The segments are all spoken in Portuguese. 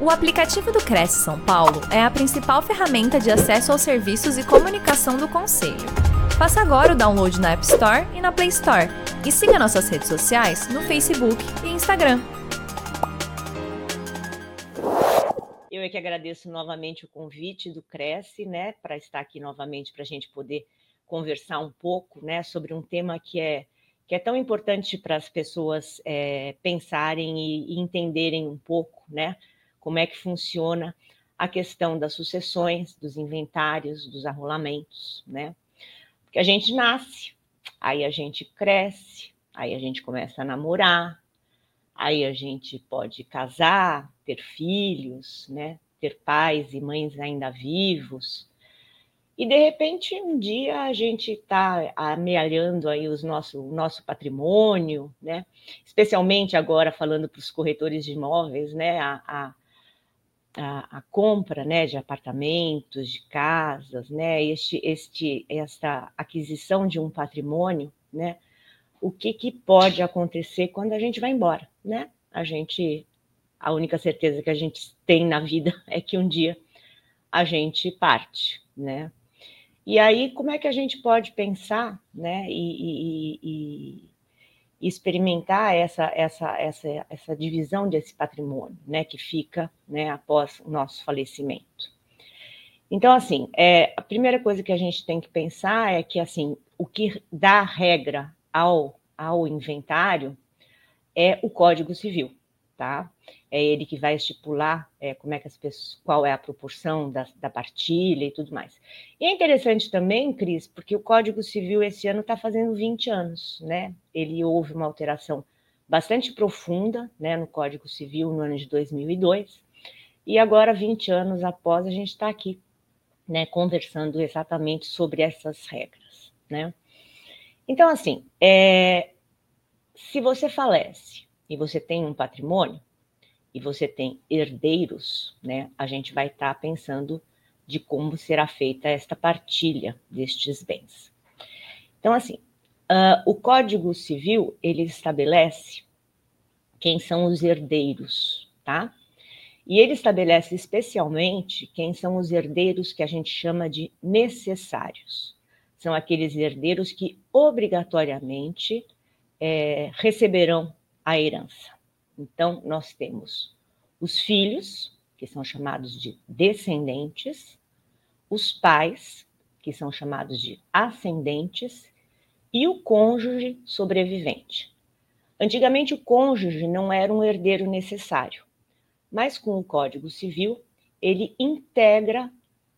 O aplicativo do Cresce São Paulo é a principal ferramenta de acesso aos serviços e comunicação do Conselho. Faça agora o download na App Store e na Play Store. E siga nossas redes sociais no Facebook e Instagram. Eu é que agradeço novamente o convite do Cresce, né, para estar aqui novamente para a gente poder conversar um pouco, né, sobre um tema que é que é tão importante para as pessoas é, pensarem e, e entenderem um pouco, né, como é que funciona a questão das sucessões, dos inventários, dos arrolamentos, né? Porque a gente nasce, aí a gente cresce, aí a gente começa a namorar, aí a gente pode casar, ter filhos, né? Ter pais e mães ainda vivos. E de repente, um dia a gente está amealhando aí os nosso, o nosso patrimônio, né? Especialmente agora falando para os corretores de imóveis, né? A, a, a, a, compra né, de apartamentos, de casas, né, este, este, esta aquisição de um patrimônio, né, o que, que pode acontecer quando a gente vai embora, né? A gente, a única certeza que a gente tem na vida é que um dia a gente parte, né? E aí, como é que a gente pode pensar, né, e, e, e experimentar essa, essa, essa, essa divisão desse patrimônio, né, que fica, né, após o nosso falecimento. Então, assim, é, a primeira coisa que a gente tem que pensar é que, assim, o que dá regra ao, ao inventário é o Código Civil, tá? É ele que vai estipular é, como é que as pessoas, qual é a proporção da, da partilha e tudo mais. E é interessante também, Cris, porque o Código Civil esse ano está fazendo 20 anos, né? Ele houve uma alteração bastante profunda, né, no Código Civil no ano de 2002. E agora, 20 anos após, a gente está aqui, né, conversando exatamente sobre essas regras, né? Então, assim, é, se você falece e você tem um patrimônio e você tem herdeiros, né, a gente vai estar tá pensando de como será feita esta partilha destes bens. Então, assim, uh, o Código Civil ele estabelece quem são os herdeiros, tá? E ele estabelece especialmente quem são os herdeiros que a gente chama de necessários. São aqueles herdeiros que obrigatoriamente é, receberão a herança. Então, nós temos os filhos, que são chamados de descendentes, os pais, que são chamados de ascendentes, e o cônjuge sobrevivente. Antigamente, o cônjuge não era um herdeiro necessário, mas com o Código Civil, ele integra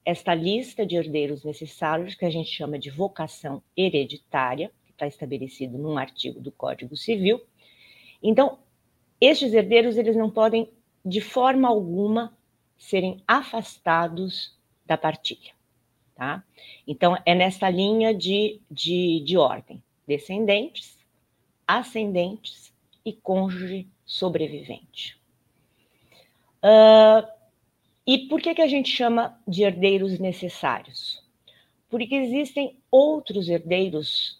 esta lista de herdeiros necessários, que a gente chama de vocação hereditária, que está estabelecido num artigo do Código Civil, então, estes herdeiros eles não podem de forma alguma serem afastados da partilha, tá? Então é nessa linha de, de, de ordem: descendentes, ascendentes e cônjuge sobrevivente. Uh, e por que, que a gente chama de herdeiros necessários? Porque existem outros herdeiros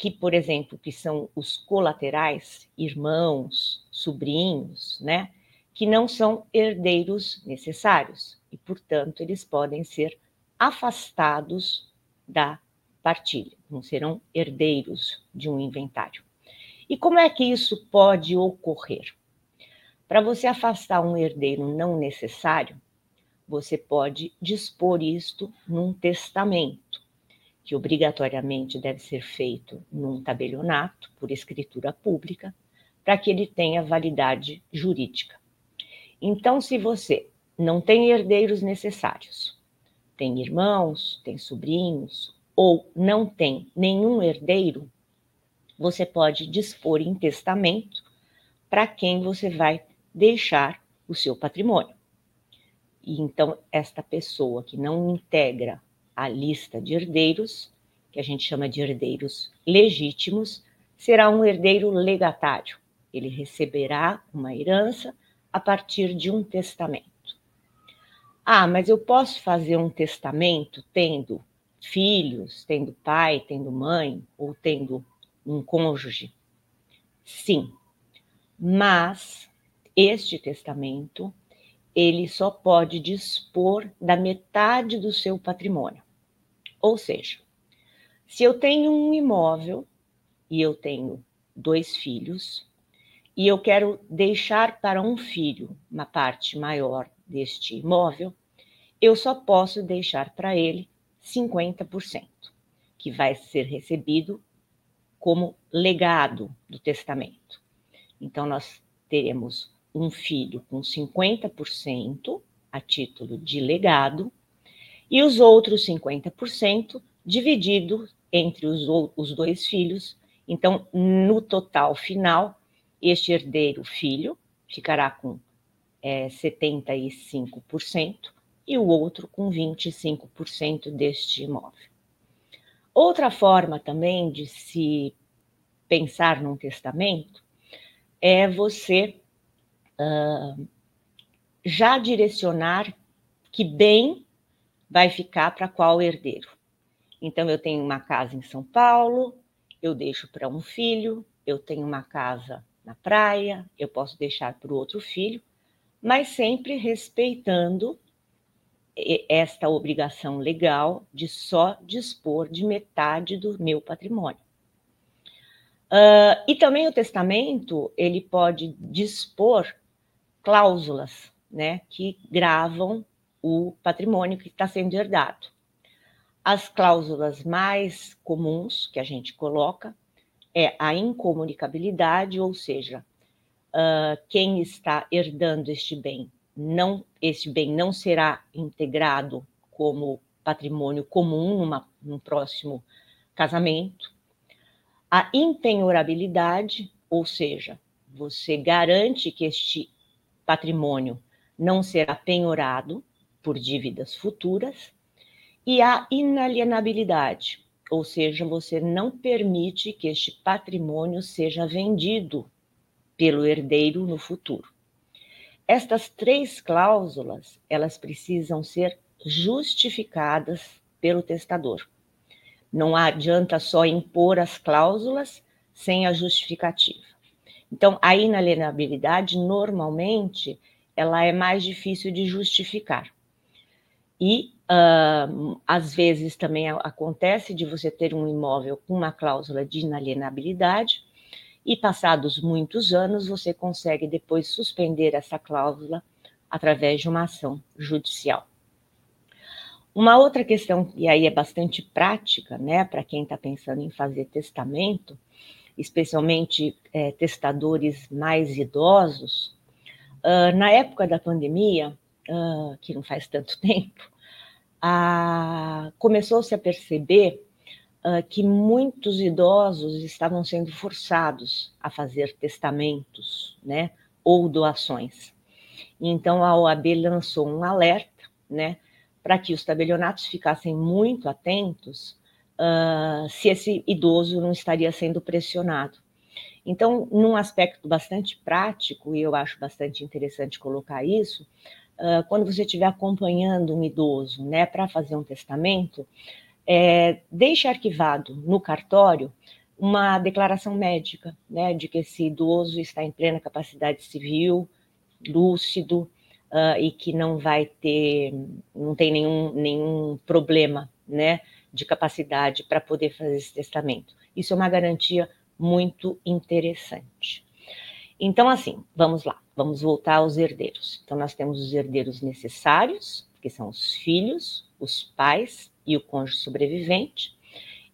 que, por exemplo, que são os colaterais, irmãos, sobrinhos, né, que não são herdeiros necessários e, portanto, eles podem ser afastados da partilha, não serão herdeiros de um inventário. E como é que isso pode ocorrer? Para você afastar um herdeiro não necessário, você pode dispor isto num testamento que obrigatoriamente deve ser feito num tabelionato, por escritura pública, para que ele tenha validade jurídica. Então, se você não tem herdeiros necessários, tem irmãos, tem sobrinhos, ou não tem nenhum herdeiro, você pode dispor em testamento para quem você vai deixar o seu patrimônio. E então, esta pessoa que não integra a lista de herdeiros, que a gente chama de herdeiros legítimos, será um herdeiro legatário. Ele receberá uma herança a partir de um testamento. Ah, mas eu posso fazer um testamento tendo filhos, tendo pai, tendo mãe ou tendo um cônjuge? Sim, mas este testamento ele só pode dispor da metade do seu patrimônio. Ou seja, se eu tenho um imóvel e eu tenho dois filhos, e eu quero deixar para um filho uma parte maior deste imóvel, eu só posso deixar para ele 50%, que vai ser recebido como legado do testamento. Então, nós teremos um filho com 50% a título de legado e os outros 50% dividido entre os, os dois filhos. Então, no total final, este herdeiro filho ficará com é, 75% e o outro com 25% deste imóvel. Outra forma também de se pensar num testamento é você uh, já direcionar que bem vai ficar para qual herdeiro. Então, eu tenho uma casa em São Paulo, eu deixo para um filho, eu tenho uma casa na praia, eu posso deixar para o outro filho, mas sempre respeitando esta obrigação legal de só dispor de metade do meu patrimônio. Uh, e também o testamento ele pode dispor cláusulas, né, que gravam o patrimônio que está sendo herdado. As cláusulas mais comuns que a gente coloca é a incomunicabilidade, ou seja, uh, quem está herdando este bem não este bem não será integrado como patrimônio comum numa, num próximo casamento. A impenhorabilidade, ou seja, você garante que este patrimônio não será penhorado por dívidas futuras. E a inalienabilidade, ou seja, você não permite que este patrimônio seja vendido pelo herdeiro no futuro. Estas três cláusulas, elas precisam ser justificadas pelo testador. Não adianta só impor as cláusulas sem a justificativa. Então, a inalienabilidade, normalmente, ela é mais difícil de justificar. E, uh, às vezes, também acontece de você ter um imóvel com uma cláusula de inalienabilidade, e passados muitos anos você consegue depois suspender essa cláusula através de uma ação judicial. Uma outra questão, e aí é bastante prática, né, para quem está pensando em fazer testamento, especialmente é, testadores mais idosos, uh, na época da pandemia, uh, que não faz tanto tempo, começou-se a perceber uh, que muitos idosos estavam sendo forçados a fazer testamentos, né, ou doações. Então a OAB lançou um alerta, né, para que os tabelionatos ficassem muito atentos uh, se esse idoso não estaria sendo pressionado. Então, num aspecto bastante prático, e eu acho bastante interessante colocar isso, quando você estiver acompanhando um idoso, né, para fazer um testamento, é, deixe arquivado no cartório uma declaração médica, né, de que esse idoso está em plena capacidade civil, lúcido, uh, e que não vai ter, não tem nenhum, nenhum problema, né, de capacidade para poder fazer esse testamento. Isso é uma garantia muito interessante. Então, assim, vamos lá, vamos voltar aos herdeiros. Então, nós temos os herdeiros necessários, que são os filhos, os pais e o cônjuge sobrevivente,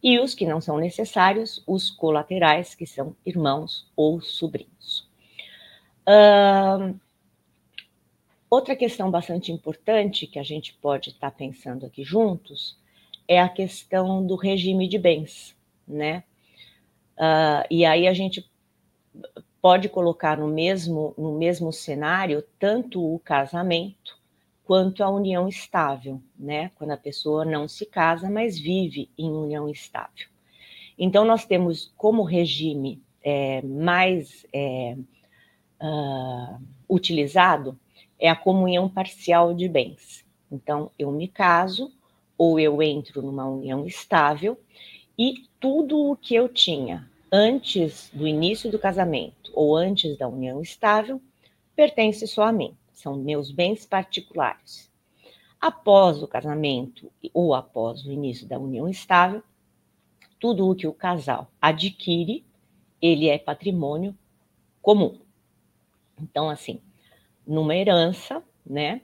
e os que não são necessários, os colaterais, que são irmãos ou sobrinhos. Uh, outra questão bastante importante que a gente pode estar tá pensando aqui juntos é a questão do regime de bens, né? Uh, e aí a gente pode colocar no mesmo, no mesmo cenário tanto o casamento quanto à união estável, né? Quando a pessoa não se casa, mas vive em união estável. Então, nós temos como regime é, mais é, uh, utilizado é a comunhão parcial de bens. Então, eu me caso ou eu entro numa união estável e tudo o que eu tinha antes do início do casamento ou antes da união estável pertence só a mim são meus bens particulares. Após o casamento ou após o início da união estável, tudo o que o casal adquire, ele é patrimônio comum. Então, assim, numa herança, né,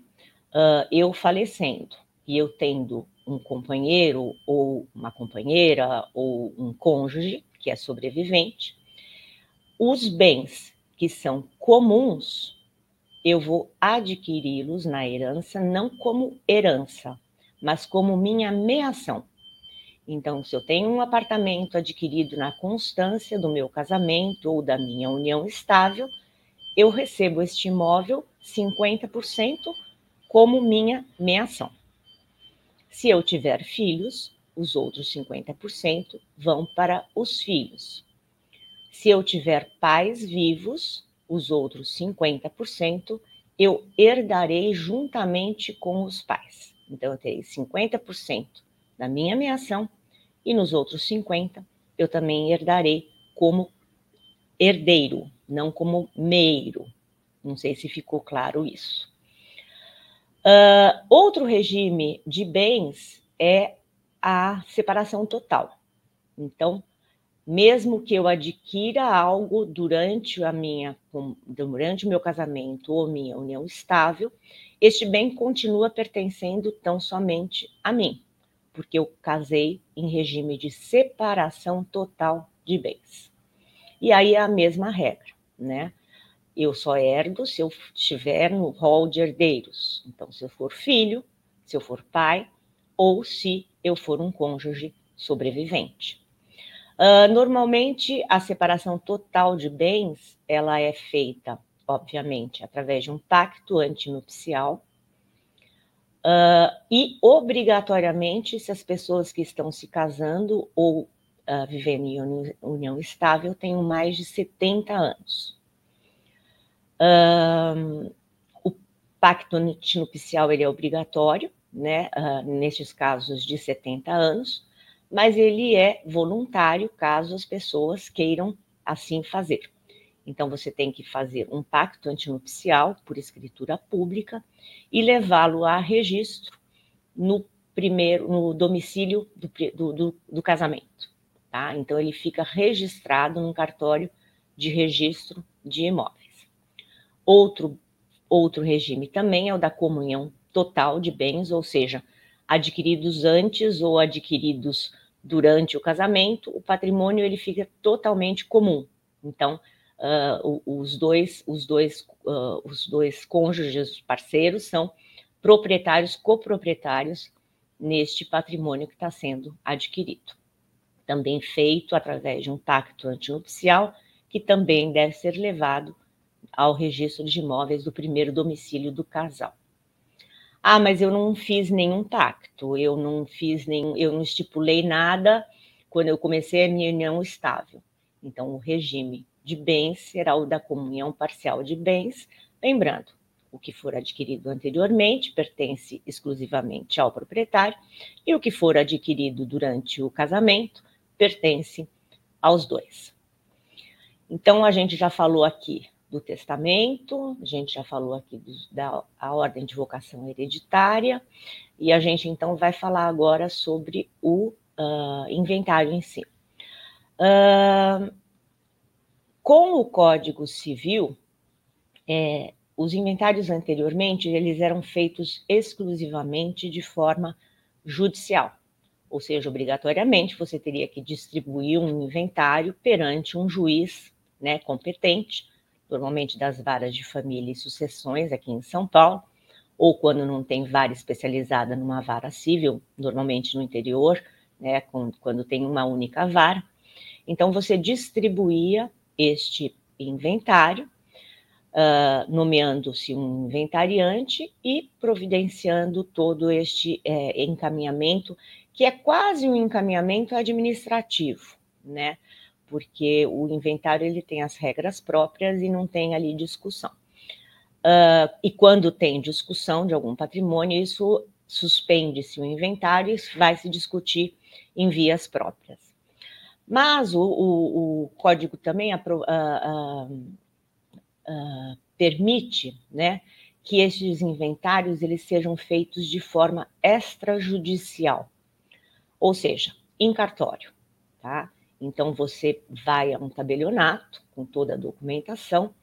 uh, eu falecendo e eu tendo um companheiro ou uma companheira ou um cônjuge que é sobrevivente, os bens que são comuns, eu vou adquiri-los na herança não como herança, mas como minha meação. Então, se eu tenho um apartamento adquirido na constância do meu casamento ou da minha união estável, eu recebo este imóvel 50% como minha meação. Se eu tiver filhos, os outros 50% vão para os filhos. Se eu tiver pais vivos, os outros 50% eu herdarei juntamente com os pais. Então, eu terei 50% da minha meação e nos outros 50% eu também herdarei como herdeiro, não como meiro. Não sei se ficou claro isso. Uh, outro regime de bens é a separação total. Então, mesmo que eu adquira algo durante a minha durante o meu casamento ou minha união estável, este bem continua pertencendo tão somente a mim, porque eu casei em regime de separação total de bens. E aí é a mesma regra, né? Eu só herdo se eu estiver no rol de herdeiros. Então, se eu for filho, se eu for pai, ou se eu for um cônjuge sobrevivente. Uh, normalmente, a separação total de bens, ela é feita, obviamente, através de um pacto antinupcial, uh, e obrigatoriamente, se as pessoas que estão se casando ou uh, vivendo em união estável tenham mais de 70 anos. O pacto antinupcial ele é obrigatório, né, uh, nestes casos de 70 anos, mas ele é voluntário caso as pessoas queiram assim fazer. Então você tem que fazer um pacto antinupcial por escritura pública e levá-lo a registro no primeiro no domicílio do, do, do, do casamento. Tá? Então ele fica registrado num cartório de registro de imóveis. Outro, outro regime também é o da comunhão total de bens, ou seja, adquiridos antes ou adquiridos durante o casamento, o patrimônio ele fica totalmente comum. Então, uh, os dois, os dois, uh, os dois cônjuges, parceiros, são proprietários, coproprietários neste patrimônio que está sendo adquirido. Também feito através de um pacto antinupcial, que também deve ser levado ao registro de imóveis do primeiro domicílio do casal. Ah, mas eu não fiz nenhum pacto, eu não fiz nenhum, eu não estipulei nada quando eu comecei a minha união estável. Então, o regime de bens será o da comunhão parcial de bens, lembrando, o que for adquirido anteriormente pertence exclusivamente ao proprietário e o que for adquirido durante o casamento pertence aos dois. Então, a gente já falou aqui do testamento, a gente já falou aqui da a ordem de vocação hereditária, e a gente então vai falar agora sobre o uh, inventário em si. Uh, com o Código Civil, é, os inventários anteriormente eles eram feitos exclusivamente de forma judicial, ou seja, obrigatoriamente você teria que distribuir um inventário perante um juiz né, competente normalmente das varas de família e sucessões aqui em São Paulo, ou quando não tem vara especializada numa vara civil, normalmente no interior, né, quando tem uma única vara. Então, você distribuía este inventário, uh, nomeando-se um inventariante e providenciando todo este é, encaminhamento, que é quase um encaminhamento administrativo, né? Porque o inventário ele tem as regras próprias e não tem ali discussão. Uh, e quando tem discussão de algum patrimônio, isso suspende-se o inventário e vai se discutir em vias próprias. Mas o, o, o código também uh, uh, permite né, que estes inventários eles sejam feitos de forma extrajudicial, ou seja, em cartório, tá? Então você vai a um tabelionato com toda a documentação,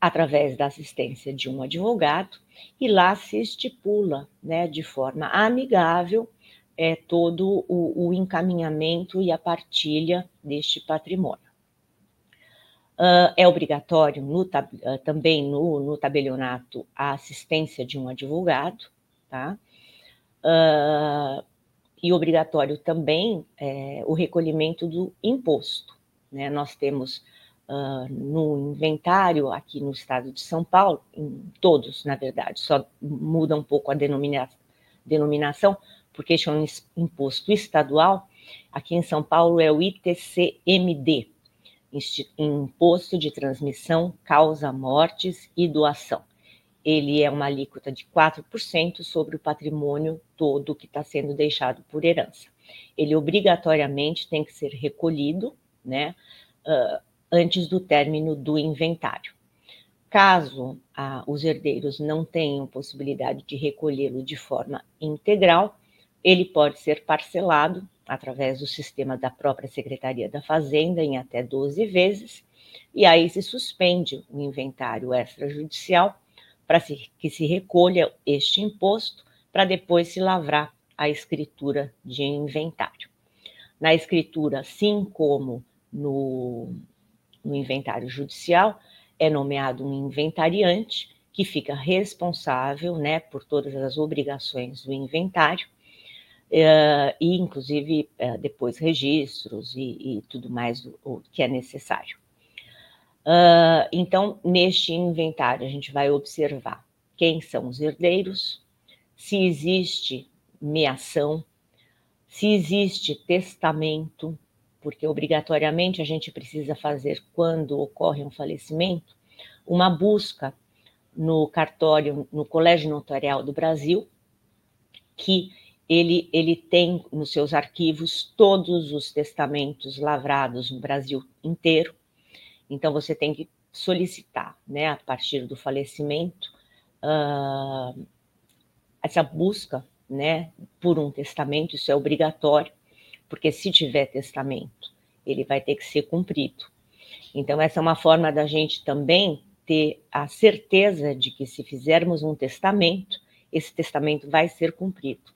através da assistência de um advogado, e lá se estipula, né, de forma amigável, é, todo o, o encaminhamento e a partilha deste patrimônio. Uh, é obrigatório no, uh, também no, no, tabelionato a assistência de um advogado, tá? Uh, e obrigatório também é, o recolhimento do imposto. Né? Nós temos no inventário aqui no estado de São Paulo, todos, na verdade, só muda um pouco a denomina denominação, porque este é um imposto estadual. Aqui em São Paulo é o ITCMD, Imposto de Transmissão, Causa Mortes e Doação. Ele é uma alíquota de 4% sobre o patrimônio todo que está sendo deixado por herança. Ele obrigatoriamente tem que ser recolhido, né, uh, antes do término do inventário. Caso ah, os herdeiros não tenham possibilidade de recolhê-lo de forma integral, ele pode ser parcelado através do sistema da própria Secretaria da Fazenda em até 12 vezes, e aí se suspende o inventário extrajudicial para que se recolha este imposto para depois se lavrar a escritura de inventário. Na escritura, assim como no, no inventário judicial, é nomeado um inventariante que fica responsável né, por todas as obrigações do inventário uh, e inclusive uh, depois registros e, e tudo mais do, o que é necessário. Uh, então, neste inventário, a gente vai observar quem são os herdeiros, se existe meação, se existe testamento, porque obrigatoriamente a gente precisa fazer, quando ocorre um falecimento, uma busca no cartório, no Colégio Notarial do Brasil, que ele, ele tem nos seus arquivos todos os testamentos lavrados no Brasil inteiro. Então, você tem que solicitar, né, a partir do falecimento, uh, essa busca, né, por um testamento, isso é obrigatório, porque se tiver testamento, ele vai ter que ser cumprido. Então, essa é uma forma da gente também ter a certeza de que se fizermos um testamento, esse testamento vai ser cumprido.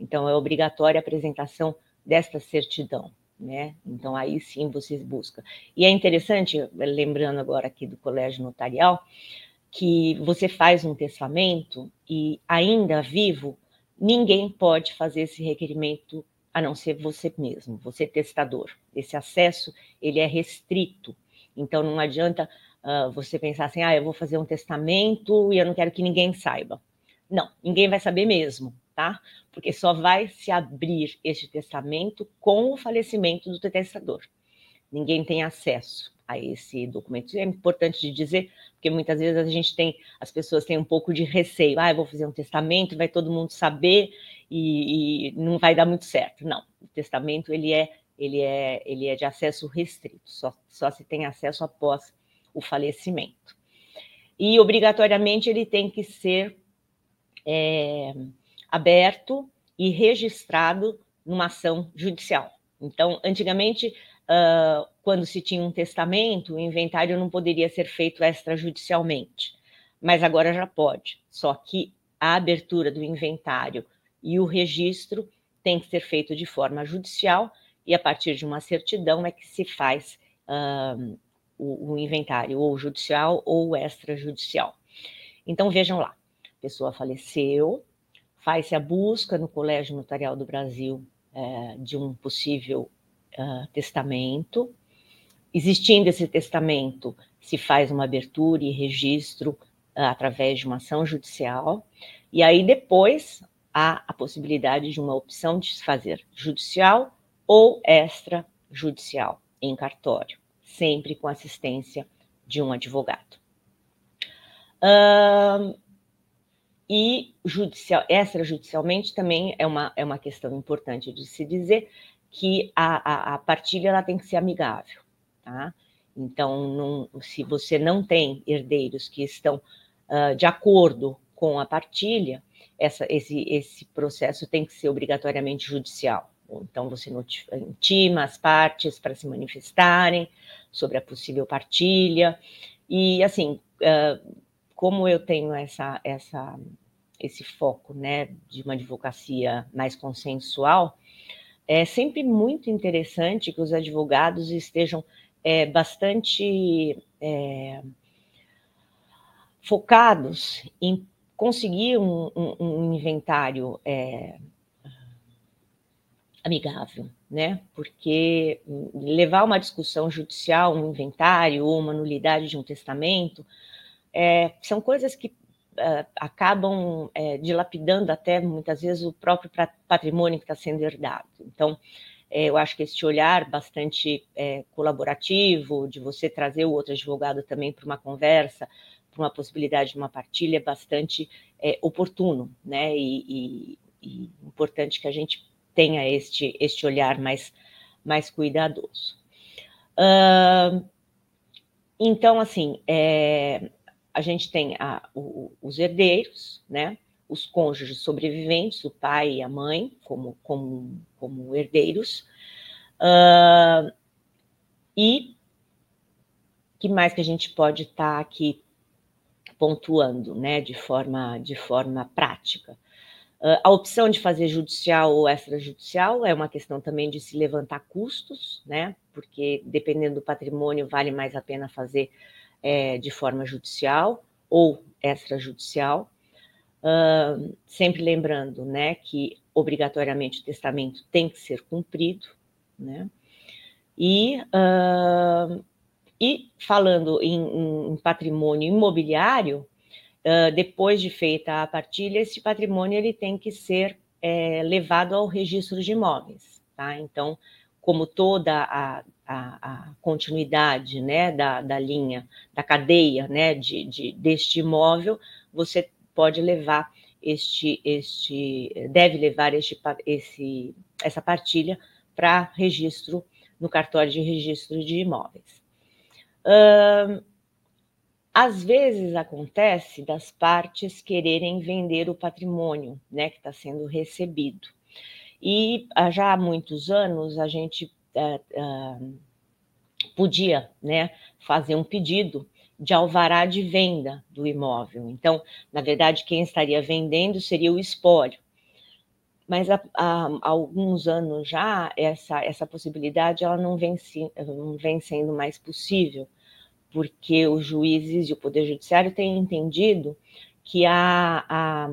Então, é obrigatória a apresentação desta certidão, né? Então, aí sim vocês buscam. E é interessante, lembrando agora aqui do colégio notarial, que você faz um testamento e, ainda vivo, ninguém pode fazer esse requerimento a não ser você mesmo, você testador. Esse acesso, ele é restrito. Então, não adianta uh, você pensar assim, ah, eu vou fazer um testamento e eu não quero que ninguém saiba. Não, ninguém vai saber mesmo, tá? Porque só vai se abrir este testamento com o falecimento do testador. Ninguém tem acesso a esse documento. É importante de dizer, porque muitas vezes a gente tem, as pessoas têm um pouco de receio. Ah, eu vou fazer um testamento, vai todo mundo saber e, e não vai dar muito certo. Não, o testamento ele é, ele é, ele é de acesso restrito. Só, só se tem acesso após o falecimento. E obrigatoriamente ele tem que ser é, aberto e registrado numa ação judicial. Então, antigamente, uh, quando se tinha um testamento, o inventário não poderia ser feito extrajudicialmente, mas agora já pode. Só que a abertura do inventário e o registro tem que ser feito de forma judicial e a partir de uma certidão é que se faz uh, o, o inventário ou judicial ou extrajudicial. Então vejam lá, a pessoa faleceu, faz-se a busca no Colégio Notarial do Brasil é, de um possível uh, testamento. Existindo esse testamento, se faz uma abertura e registro uh, através de uma ação judicial, e aí depois há a possibilidade de uma opção de se fazer judicial ou extrajudicial em cartório, sempre com assistência de um advogado. Uh, e judicial, extrajudicialmente também é uma, é uma questão importante de se dizer que a, a, a partilha ela tem que ser amigável, tá? Então, não, se você não tem herdeiros que estão uh, de acordo com a partilha, essa, esse, esse processo tem que ser obrigatoriamente judicial. Então, você intima as partes para se manifestarem sobre a possível partilha. E, assim, uh, como eu tenho essa, essa, esse foco né, de uma advocacia mais consensual, é sempre muito interessante que os advogados estejam é, bastante é, focados em conseguir um, um, um inventário é, amigável, né? Porque levar uma discussão judicial, um inventário ou uma nulidade de um testamento, é, são coisas que uh, acabam é, dilapidando até muitas vezes o próprio patrimônio que está sendo herdado. Então, é, eu acho que esse olhar bastante é, colaborativo, de você trazer o outro advogado também para uma conversa, para uma possibilidade de uma partilha, é bastante é, oportuno, né? E, e, e importante que a gente tenha este, este olhar mais, mais cuidadoso. Uh, então, assim, é, a gente tem a, o, os herdeiros, né? Os cônjuges sobreviventes, o pai e a mãe, como, como, como herdeiros. Uh, e que mais que a gente pode estar tá aqui pontuando, né, de forma, de forma prática? Uh, a opção de fazer judicial ou extrajudicial é uma questão também de se levantar custos, né? Porque dependendo do patrimônio, vale mais a pena fazer é, de forma judicial ou extrajudicial. Uh, sempre lembrando, né, que obrigatoriamente o testamento tem que ser cumprido, né? E, uh, e falando em, em patrimônio imobiliário, uh, depois de feita a partilha, esse patrimônio ele tem que ser é, levado ao registro de imóveis, tá? Então, como toda a, a, a continuidade, né, da, da, linha, da cadeia, né, de, de, deste imóvel, você pode levar este, este, deve levar este, esse, essa partilha para registro no cartório de registro de imóveis. Às vezes acontece das partes quererem vender o patrimônio, né, que está sendo recebido. E ah, já há muitos anos a gente uh, podia, né, fazer um pedido de alvará de venda do imóvel. Então, na verdade, quem estaria vendendo seria o espólio. Mas há, há, alguns anos já essa essa possibilidade ela não vem, não vem sendo mais possível porque os juízes e o Poder Judiciário têm entendido que a, a,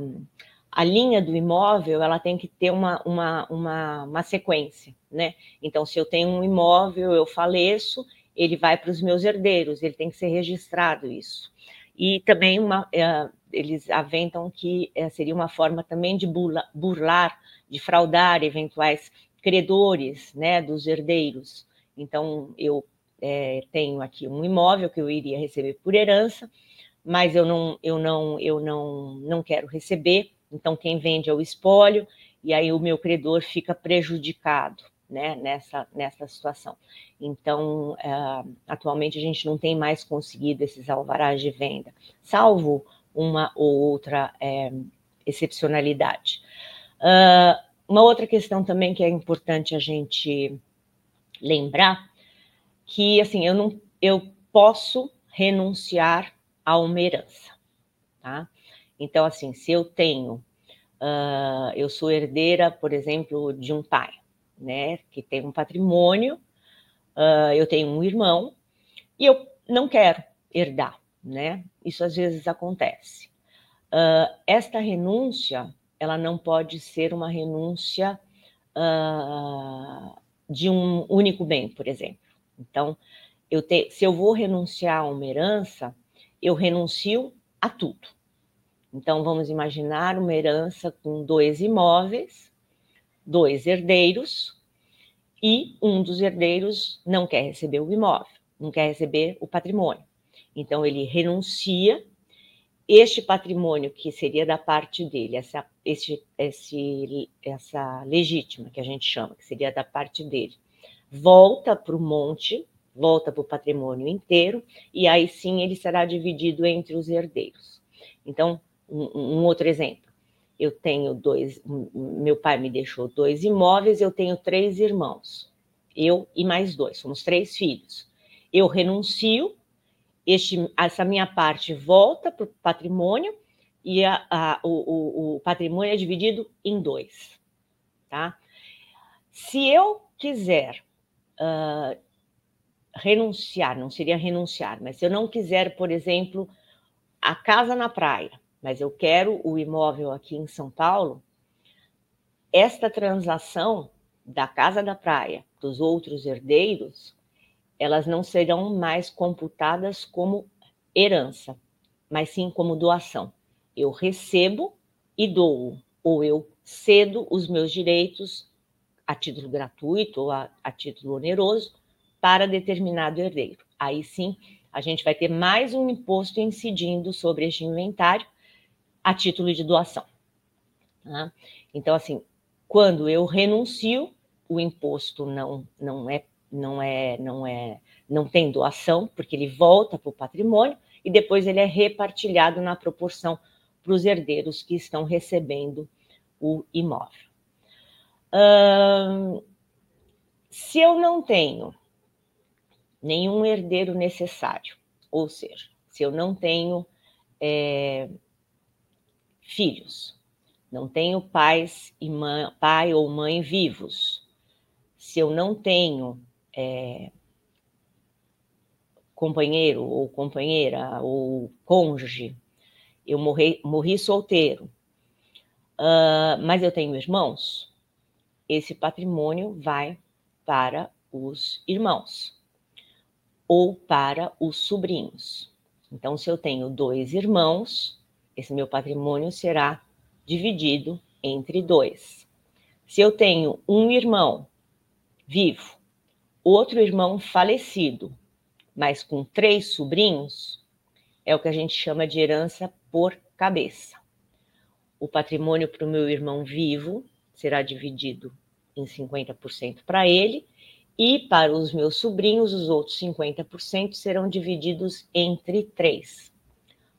a linha do imóvel ela tem que ter uma, uma, uma, uma sequência, né? Então, se eu tenho um imóvel, eu faleço, ele vai para os meus herdeiros, ele tem que ser registrado isso. E também uma, é, eles aventam que é, seria uma forma também de burlar, burlar, de fraudar eventuais credores, né, dos herdeiros. Então, eu é, tenho aqui um imóvel que eu iria receber por herança, mas eu não, eu não, eu não, não quero receber. Então quem vende é o espólio e aí o meu credor fica prejudicado, né, nessa nessa situação. Então é, atualmente a gente não tem mais conseguido esses alvarás de venda, salvo uma ou outra é, excepcionalidade. Uh, uma outra questão também que é importante a gente lembrar que assim eu não eu posso renunciar a uma herança, tá? Então assim, se eu tenho uh, eu sou herdeira, por exemplo, de um pai, né, que tem um patrimônio, uh, eu tenho um irmão e eu não quero herdar, né? Isso às vezes acontece. Uh, esta renúncia, ela não pode ser uma renúncia de um único bem, por exemplo. Então, eu te, se eu vou renunciar a uma herança, eu renuncio a tudo. Então, vamos imaginar uma herança com dois imóveis, dois herdeiros, e um dos herdeiros não quer receber o imóvel, não quer receber o patrimônio. Então, ele renuncia este patrimônio que seria da parte dele, essa, esse, esse, essa legítima que a gente chama, que seria da parte dele, volta para o monte, volta para o patrimônio inteiro, e aí sim ele será dividido entre os herdeiros. Então, um, um outro exemplo. Eu tenho dois, meu pai me deixou dois imóveis, eu tenho três irmãos, eu e mais dois, somos três filhos. Eu renuncio, este, essa minha parte volta para o patrimônio e a, a, o, o, patrimônio é dividido em dois, tá? Se eu quiser uh, renunciar, não seria renunciar, mas se eu não quiser, por exemplo, a casa na praia, mas eu quero o imóvel aqui em São Paulo, esta transação da casa da praia dos outros herdeiros, elas não serão mais computadas como herança, mas sim como doação. Eu recebo e dou, ou eu cedo os meus direitos a título gratuito ou a, a título oneroso para determinado herdeiro. Aí sim, a gente vai ter mais um imposto incidindo sobre este inventário a título de doação. Tá? Então, assim, quando eu renuncio, o imposto não, não é não é não é não tem doação porque ele volta para o patrimônio e depois ele é repartilhado na proporção para os herdeiros que estão recebendo o imóvel. Hum, se eu não tenho nenhum herdeiro necessário, ou seja, se eu não tenho é, filhos, não tenho pais e mãe, pai ou mãe vivos, se eu não tenho é, companheiro ou companheira ou cônjuge, eu morri, morri solteiro, uh, mas eu tenho irmãos, esse patrimônio vai para os irmãos ou para os sobrinhos. Então, se eu tenho dois irmãos, esse meu patrimônio será dividido entre dois. Se eu tenho um irmão vivo, outro irmão falecido, mas com três sobrinhos, é o que a gente chama de herança por cabeça. O patrimônio para o meu irmão vivo será dividido em 50% para ele, e para os meus sobrinhos, os outros 50% serão divididos entre três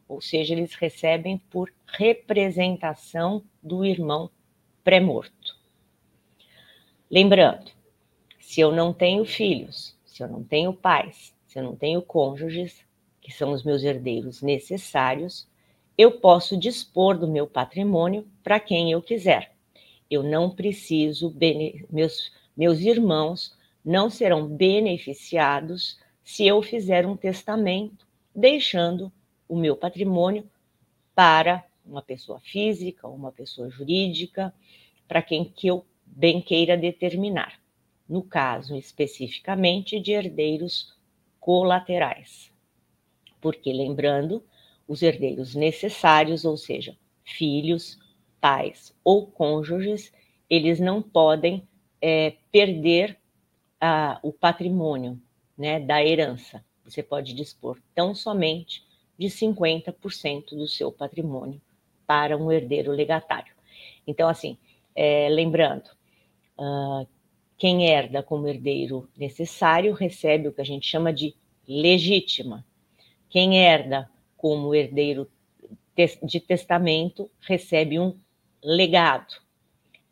ou seja, eles recebem por representação do irmão pré-morto. Lembrando, se eu não tenho filhos, se eu não tenho pais, se eu não tenho cônjuges, que são os meus herdeiros necessários, eu posso dispor do meu patrimônio para quem eu quiser. Eu não preciso, meus, meus irmãos não serão beneficiados se eu fizer um testamento, deixando o meu patrimônio para uma pessoa física uma pessoa jurídica, para quem que eu bem queira determinar. No caso especificamente de herdeiros colaterais. Porque, lembrando, os herdeiros necessários, ou seja, filhos, pais ou cônjuges, eles não podem é, perder a, o patrimônio né, da herança. Você pode dispor tão somente de 50% do seu patrimônio para um herdeiro legatário. Então, assim, é, lembrando, uh, quem herda como herdeiro necessário recebe o que a gente chama de legítima. Quem herda como herdeiro de testamento recebe um legado.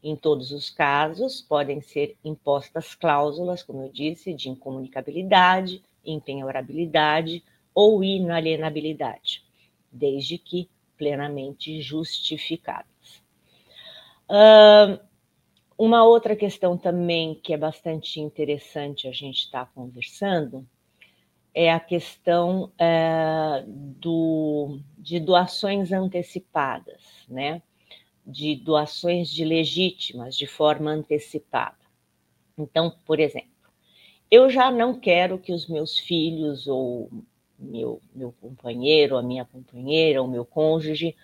Em todos os casos, podem ser impostas cláusulas, como eu disse, de incomunicabilidade, empenhorabilidade ou inalienabilidade, desde que plenamente justificadas. Uh, uma outra questão também que é bastante interessante a gente estar tá conversando é a questão uh, do, de doações antecipadas, né? De doações de legítimas de forma antecipada. Então, por exemplo, eu já não quero que os meus filhos ou meu, meu companheiro, a minha companheira, o meu cônjuge,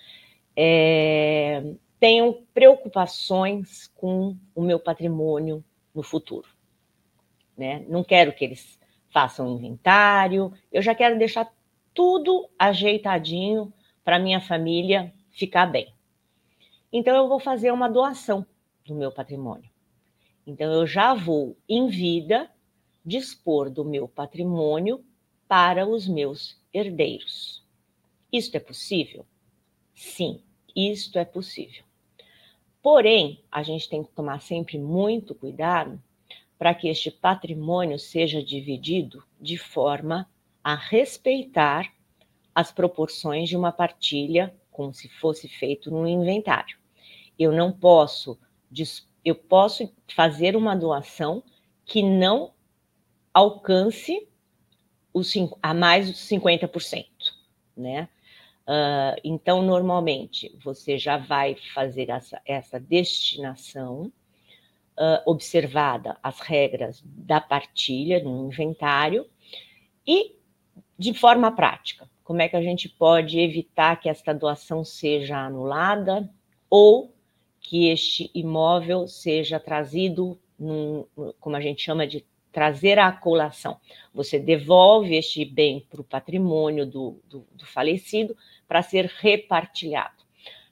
é, tenham preocupações com o meu patrimônio no futuro. Né? Não quero que eles façam inventário, eu já quero deixar tudo ajeitadinho para minha família ficar bem. Então eu vou fazer uma doação do meu patrimônio. Então eu já vou em vida dispor do meu patrimônio para os meus herdeiros. Isto é possível? Sim, isto é possível. Porém, a gente tem que tomar sempre muito cuidado para que este patrimônio seja dividido de forma a respeitar as proporções de uma partilha, como se fosse feito no inventário. Eu não posso, eu posso fazer uma doação que não alcance os, a mais de 50%, né? Uh, então, normalmente, você já vai fazer essa, essa destinação, uh, observada as regras da partilha no inventário, e de forma prática, como é que a gente pode evitar que esta doação seja anulada ou que este imóvel seja trazido, num, como a gente chama de trazer a colação. Você devolve este bem para o patrimônio do, do, do falecido para ser repartilhado.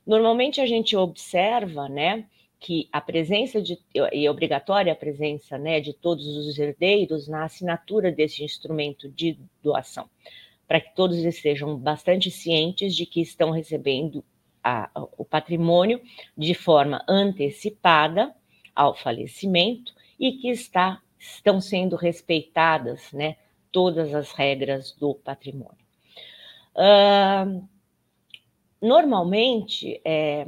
Normalmente a gente observa, né, que a presença de e é obrigatória a presença, né, de todos os herdeiros na assinatura desse instrumento de doação, para que todos estejam bastante cientes de que estão recebendo a, o patrimônio de forma antecipada ao falecimento e que está estão sendo respeitadas né, todas as regras do patrimônio. Uh, normalmente, é,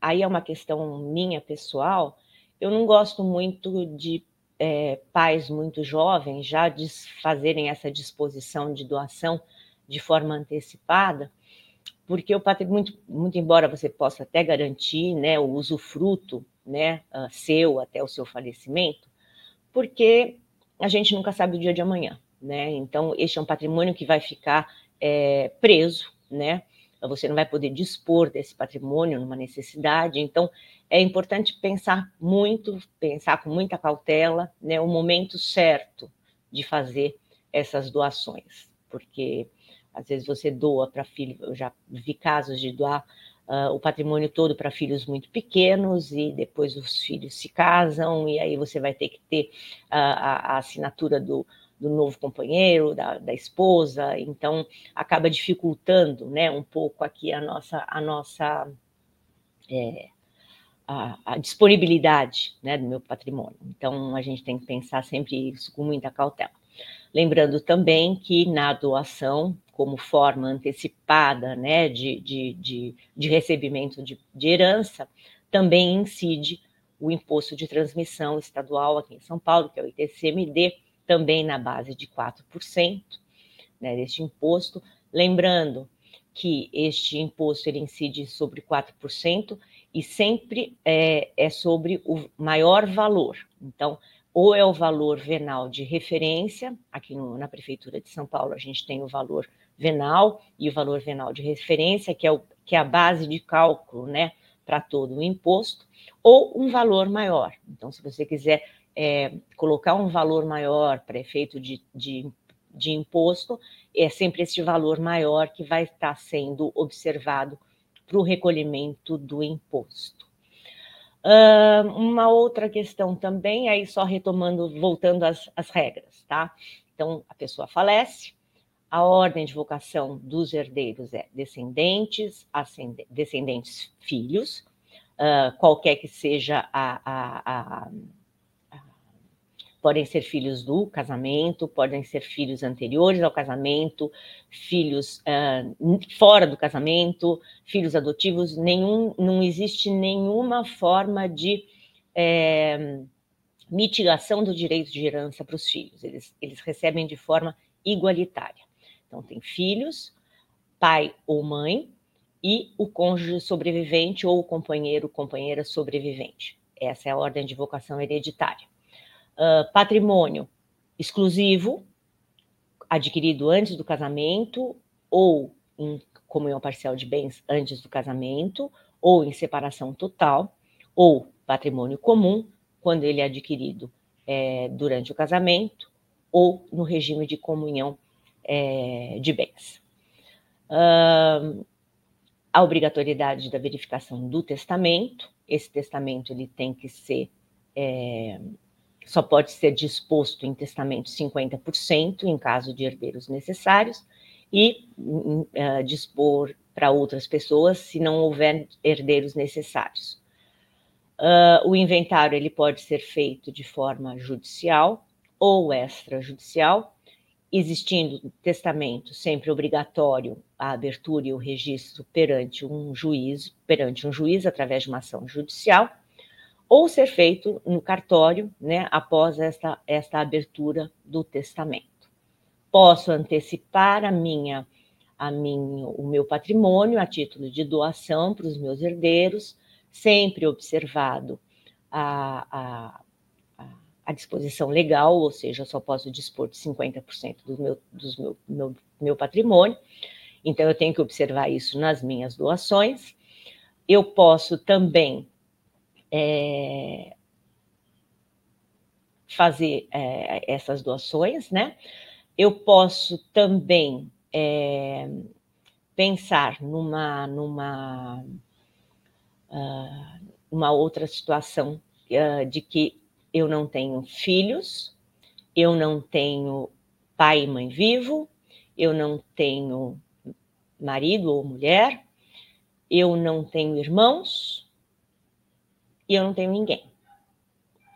aí é uma questão minha pessoal, eu não gosto muito de é, pais muito jovens já fazerem essa disposição de doação de forma antecipada, porque o patrimônio, muito, muito embora você possa até garantir né, o usufruto né, uh, seu até o seu falecimento, porque a gente nunca sabe o dia de amanhã, né? Então, este é um patrimônio que vai ficar é, preso, né? Você não vai poder dispor desse patrimônio numa necessidade. Então, é importante pensar muito, pensar com muita cautela, né? O momento certo de fazer essas doações, porque às vezes você doa para filho, eu já vi casos de doar uh, o patrimônio todo para filhos muito pequenos e depois os filhos se casam e aí você vai ter que ter uh, a, a, assinatura do, do novo companheiro, da, da, esposa, então acaba dificultando, né, um pouco aqui a nossa a nossa é, a, a, disponibilidade, né, do meu patrimônio. Então a gente tem que pensar sempre isso com muita cautela. Lembrando também que na doação como forma antecipada né, de, de, de, de recebimento de, de herança, também incide o imposto de transmissão estadual aqui em São Paulo, que é o ITCMD, também na base de 4% né, deste imposto. Lembrando que este imposto ele incide sobre 4% e sempre é, é sobre o maior valor. Então, ou é o valor venal de referência, aqui no, na Prefeitura de São Paulo a gente tem o valor venal e o valor venal de referência, que é, o, que é a base de cálculo né, para todo o imposto, ou um valor maior. Então, se você quiser é, colocar um valor maior para efeito de, de, de imposto, é sempre esse valor maior que vai estar sendo observado para o recolhimento do imposto. Uh, uma outra questão também, aí só retomando, voltando às, às regras, tá? Então, a pessoa falece, a ordem de vocação dos herdeiros é descendentes, descendentes filhos, uh, qualquer que seja a, a, a, a, Podem ser filhos do casamento, podem ser filhos anteriores ao casamento, filhos uh, fora do casamento, filhos adotivos, nenhum, não existe nenhuma forma de é, mitigação do direito de herança para os filhos, eles, eles recebem de forma igualitária. Então, tem filhos, pai ou mãe, e o cônjuge sobrevivente ou o companheiro, companheira sobrevivente. Essa é a ordem de vocação hereditária. Uh, patrimônio exclusivo, adquirido antes do casamento, ou em comunhão parcial de bens antes do casamento, ou em separação total, ou patrimônio comum, quando ele é adquirido é, durante o casamento, ou no regime de comunhão é, de bens. Uh, a obrigatoriedade da verificação do testamento, esse testamento ele tem que ser, é, só pode ser disposto em testamento 50% em caso de herdeiros necessários, e uh, dispor para outras pessoas se não houver herdeiros necessários. Uh, o inventário ele pode ser feito de forma judicial ou extrajudicial, existindo testamento sempre obrigatório a abertura e o registro perante um juiz, perante um juiz através de uma ação judicial, ou ser feito no cartório, né, após esta, esta abertura do testamento. Posso antecipar a minha, a minha, o meu patrimônio a título de doação para os meus herdeiros, sempre observado a, a a disposição legal, ou seja, só posso dispor de 50% do meu, meu, meu, meu patrimônio, então eu tenho que observar isso nas minhas doações. Eu posso também é, fazer é, essas doações, né? Eu posso também é, pensar numa, numa uh, uma outra situação uh, de que eu não tenho filhos, eu não tenho pai e mãe vivo, eu não tenho marido ou mulher, eu não tenho irmãos e eu não tenho ninguém.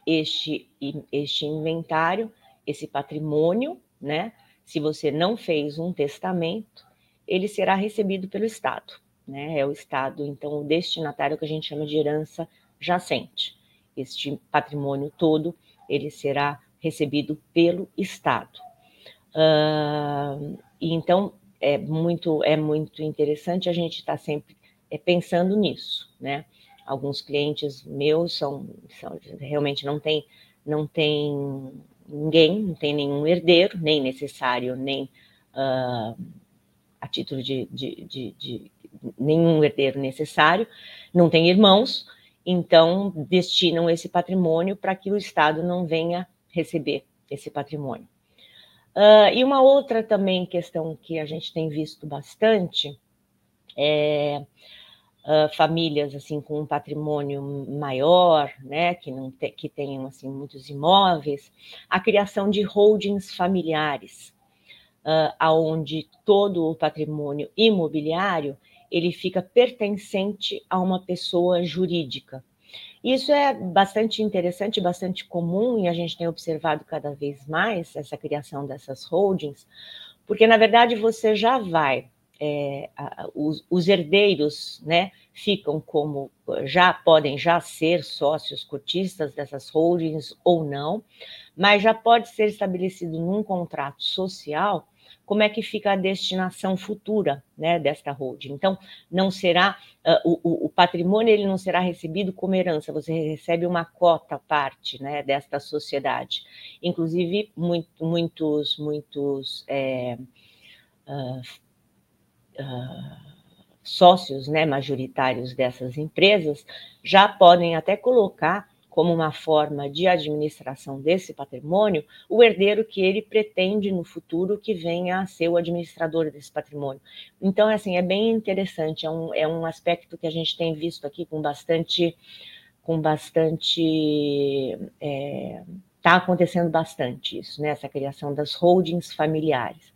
Este, este inventário, esse patrimônio, né? Se você não fez um testamento, ele será recebido pelo Estado, né? É o Estado, então, o destinatário que a gente chama de herança jacente este patrimônio todo ele será recebido pelo Estado. Uh, então é muito é muito interessante a gente estar tá sempre é, pensando nisso, né? Alguns clientes meus são, são realmente não tem não tem ninguém, não tem nenhum herdeiro, nem necessário, nem uh, a título de, de, de, de nenhum herdeiro necessário, não tem irmãos, então destinam esse patrimônio para que o Estado não venha receber esse patrimônio. Uh, e uma outra também questão que a gente tem visto bastante é uh, famílias assim com um patrimônio maior, né, que não te, que tenham assim muitos imóveis, a criação de holdings familiares, uh, aonde todo o patrimônio imobiliário ele fica pertencente a uma pessoa jurídica. Isso é bastante interessante, bastante comum, e a gente tem observado cada vez mais essa criação dessas holdings, porque na verdade você já vai, é, os, os, herdeiros, né, ficam como já podem já ser sócios cotistas dessas holdings ou não, mas já pode ser estabelecido num contrato social como é que fica a destinação futura né, desta holding. Então, não será uh, o, o, patrimônio ele não será recebido como herança, você recebe uma cota parte né, desta sociedade. Inclusive, muito, muitos, muitos é, uh, uh, sócios né, majoritários dessas empresas já podem até colocar como uma forma de administração desse patrimônio, o herdeiro que ele pretende no futuro que venha a ser o administrador desse patrimônio. Então, assim, é bem interessante, é um, é um aspecto que a gente tem visto aqui com bastante, com bastante, está é, tá acontecendo bastante isso, né, essa criação das holdings familiares.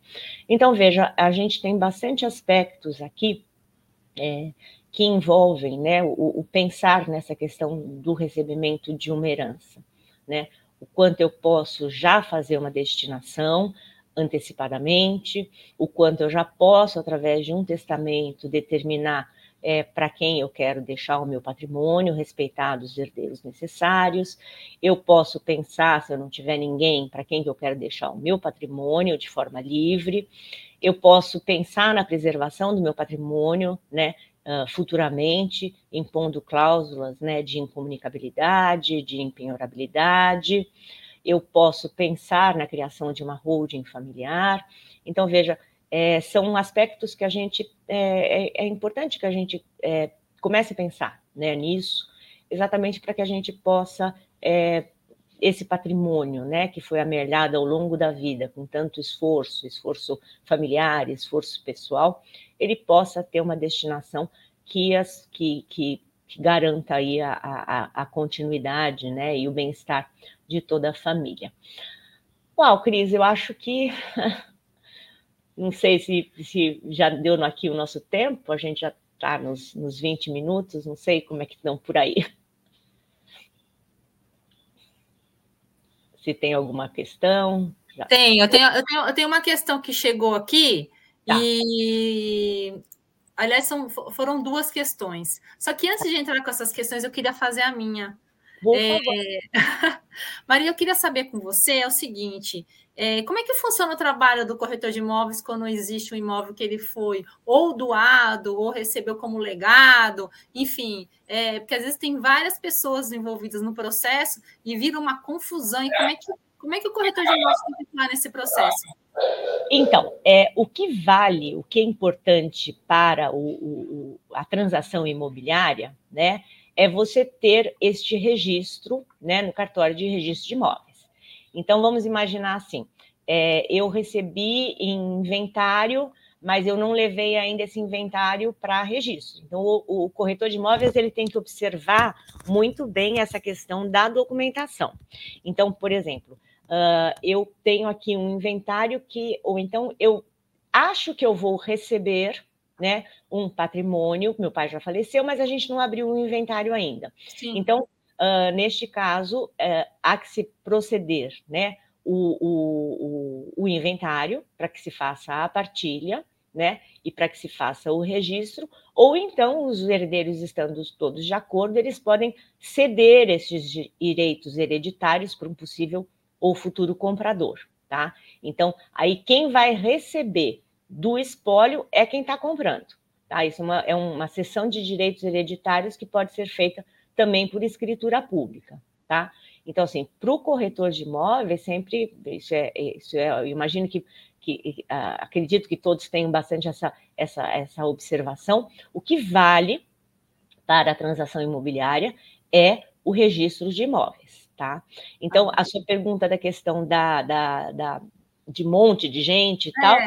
Então, veja, a gente tem bastante aspectos aqui é, que envolvem né, o, o, pensar nessa questão do recebimento de uma herança, né? O quanto eu posso já fazer uma destinação antecipadamente, o quanto eu já posso, através de um testamento, determinar é, para quem eu quero deixar o meu patrimônio, respeitar os herdeiros necessários. Eu posso pensar, se eu não tiver ninguém, para quem que eu quero deixar o meu patrimônio de forma livre. Eu posso pensar na preservação do meu patrimônio, né, uh, futuramente, impondo cláusulas né, de incomunicabilidade, de impenhorabilidade. Eu posso pensar na criação de uma holding familiar. Então, veja, é, são aspectos que a gente é, é, é importante que a gente é, comece a pensar né, nisso, exatamente para que a gente possa é, esse patrimônio, né, que foi amelhado ao longo da vida, com tanto esforço, esforço familiar, esforço pessoal, ele possa ter uma destinação que, as, que, que, que garanta aí a, a, a continuidade, né, e o bem-estar de toda a família. Uau, Cris, eu acho que Não sei se, se já deu aqui o nosso tempo, a gente já está nos, nos 20 minutos, não sei como é que estão por aí. Se tem alguma questão. Já... Tem, eu tenho, eu, tenho, eu tenho uma questão que chegou aqui tá. e Aliás, são, foram duas questões. Só que antes de entrar com essas questões, eu queria fazer a minha. É... Maria, eu queria saber com você é o seguinte: é, como é que funciona o trabalho do corretor de imóveis quando existe um imóvel que ele foi ou doado ou recebeu como legado, enfim, é, porque às vezes tem várias pessoas envolvidas no processo e vira uma confusão. E como é que, como é que o corretor de imóveis tem que nesse processo? Então, é, o que vale, o que é importante para o, o, a transação imobiliária, né, é você ter este registro, né, no cartório de registro de imóveis. Então, vamos imaginar assim: é, eu recebi inventário, mas eu não levei ainda esse inventário para registro. Então, o, o corretor de imóveis ele tem que observar muito bem essa questão da documentação. Então, por exemplo, Uh, eu tenho aqui um inventário que, ou então eu acho que eu vou receber né, um patrimônio, meu pai já faleceu, mas a gente não abriu o um inventário ainda. Sim. Então, uh, neste caso, uh, há que se proceder né, o, o, o, o inventário para que se faça a partilha, né, e para que se faça o registro, ou então os herdeiros estando todos de acordo, eles podem ceder esses direitos hereditários para um possível ou futuro comprador, tá? Então, aí quem vai receber do espólio é quem está comprando, tá? Isso é uma, é uma sessão de direitos hereditários que pode ser feita também por escritura pública, tá? Então, assim, para o corretor de imóveis, sempre, isso é, isso é eu imagino que, que uh, acredito que todos tenham bastante essa, essa, essa observação, o que vale para a transação imobiliária é o registro de imóveis tá? Então, a sua pergunta da questão da, da, da de monte de gente e é. tal,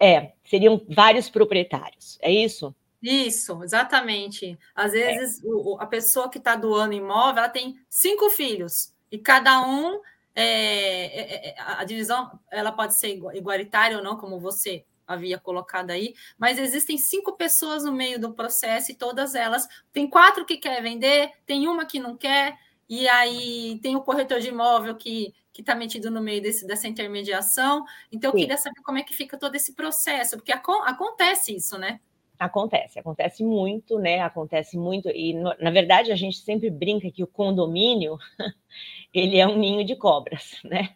é, seriam vários proprietários, é isso? Isso, exatamente. Às é. vezes, é. o, a pessoa que está doando imóvel, ela tem cinco filhos, e cada um, é, é, é a divisão, ela pode ser igualitária ou não, como você havia colocado aí, mas existem cinco pessoas no meio do processo e todas elas, tem quatro que quer vender, tem uma que não quer, e aí tem o corretor de imóvel que que está metido no meio desse, dessa intermediação. Então, eu Sim. queria saber como é que fica todo esse processo, porque acontece isso, né? Acontece, acontece muito, né? Acontece muito, e no, na verdade a gente sempre brinca que o condomínio ele é um ninho de cobras, né?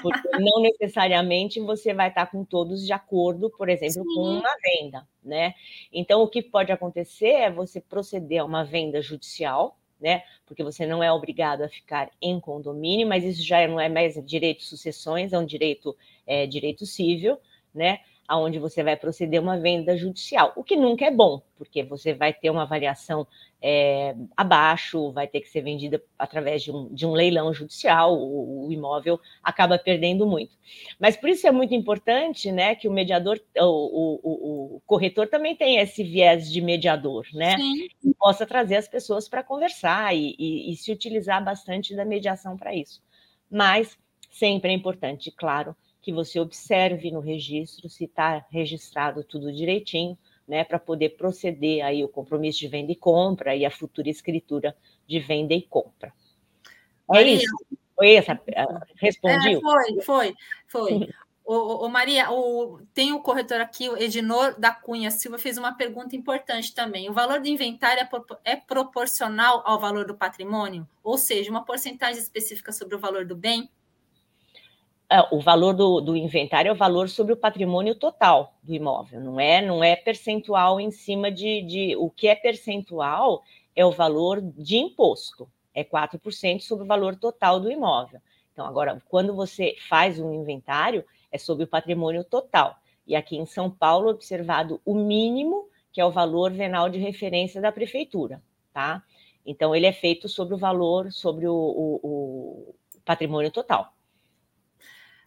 Porque não necessariamente você vai estar com todos de acordo, por exemplo, Sim. com uma venda, né? Então, o que pode acontecer é você proceder a uma venda judicial, né? Porque você não é obrigado a ficar em condomínio, mas isso já não é mais direito de sucessões, é um direito, é, direito civil, né? Aonde você vai proceder uma venda judicial, o que nunca é bom, porque você vai ter uma avaliação é, abaixo, vai ter que ser vendida através de um, de um leilão judicial, o, o, imóvel acaba perdendo muito. Mas por isso é muito importante, né, que o mediador, o, o, o corretor também tenha esse viés de mediador, né? Sim. E possa trazer as pessoas para conversar e, e, e se utilizar bastante da mediação para isso. Mas sempre é importante, claro, que você observe no registro se está registrado tudo direitinho, né, para poder proceder aí o compromisso de venda e compra e a futura escritura de venda e compra. É Maria, isso. Foi essa? Respondi? É, foi, foi, foi. Maria, o, tem o corretor aqui, o Edinor da Cunha Silva, fez uma pergunta importante também. O valor do inventário é, é proporcional ao valor do patrimônio? Ou seja, uma porcentagem específica sobre o valor do bem? É, o valor do, do, inventário é o valor sobre o patrimônio total do imóvel, não é, não é percentual em cima de, de o que é percentual é o valor de imposto, é 4% sobre o valor total do imóvel. Então, agora, quando você faz um inventário, é sobre o patrimônio total. E aqui em São Paulo, observado o mínimo, que é o valor venal de referência da prefeitura, tá? Então, ele é feito sobre o valor, sobre o, o, o patrimônio total.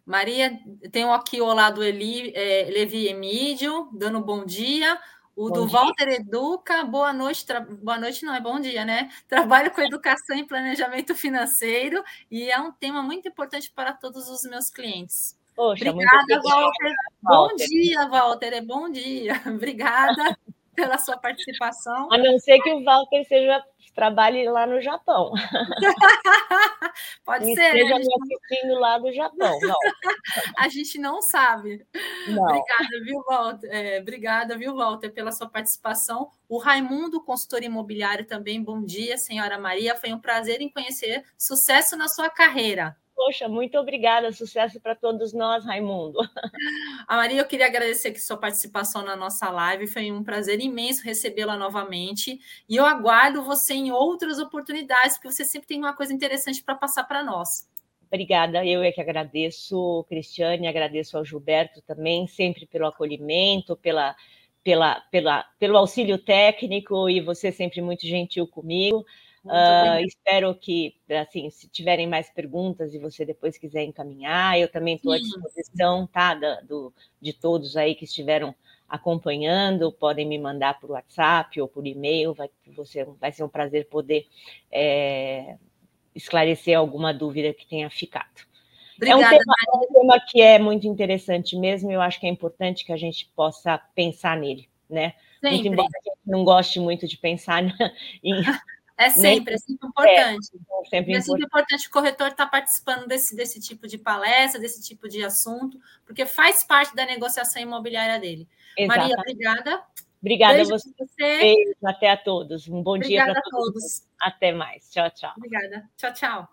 Maria, tem aqui o lado Eli, é, Levi Emídio, dando bom dia. O bom do dia. Walter Educa, boa noite, tra... boa noite não, é bom dia, né? Trabalho com educação e planejamento financeiro e é um tema muito importante para todos os meus clientes. Poxa, Obrigada, Walter. Bom dia, Walter. É bom dia. Obrigada pela sua participação. A não ser que o Walter seja trabalhe lá no Japão. Pode ser. Esteja né? me assistindo lá do Japão. Não. A gente não sabe. Não. Obrigada, viu, Walter? É, obrigada, viu, Walter, pela sua participação. O Raimundo, consultor imobiliário, também. Bom dia, senhora Maria. Foi um prazer em conhecer. Sucesso na sua carreira. Poxa, muito obrigada. Sucesso para todos nós, Raimundo. A Maria, eu queria agradecer aqui sua participação na nossa live. Foi um prazer imenso recebê-la novamente. E eu aguardo você em outras oportunidades, porque você sempre tem uma coisa interessante para passar para nós. Obrigada, eu é que agradeço, Cristiane, agradeço ao Gilberto também, sempre pelo acolhimento, pela, pela, pela, pelo auxílio técnico e você sempre muito gentil comigo. Uh, espero que, assim, se tiverem mais perguntas e você depois quiser encaminhar, eu também estou à disposição, tá? Da, do, de todos aí que estiveram acompanhando, podem me mandar por WhatsApp ou por e-mail, vai, você, vai ser um prazer poder é, esclarecer alguma dúvida que tenha ficado. Obrigada, é um, tema, é um tema que é muito interessante mesmo, eu acho que é importante que a gente possa pensar nele, né? Sempre. Muito embora a gente não goste muito de pensar em é, né? é sempre, é, é sempre importante. É, é sempre, é sempre importante. o corretor estar participando desse, desse tipo de palestra, desse tipo de assunto, porque faz parte da negociação imobiliária dele. Maria, obrigada. Obrigada a você. você. Beijo, até a todos. Um bom obrigada dia para todos. todos. Até mais. Tchau, tchau. Obrigada. Tchau, tchau.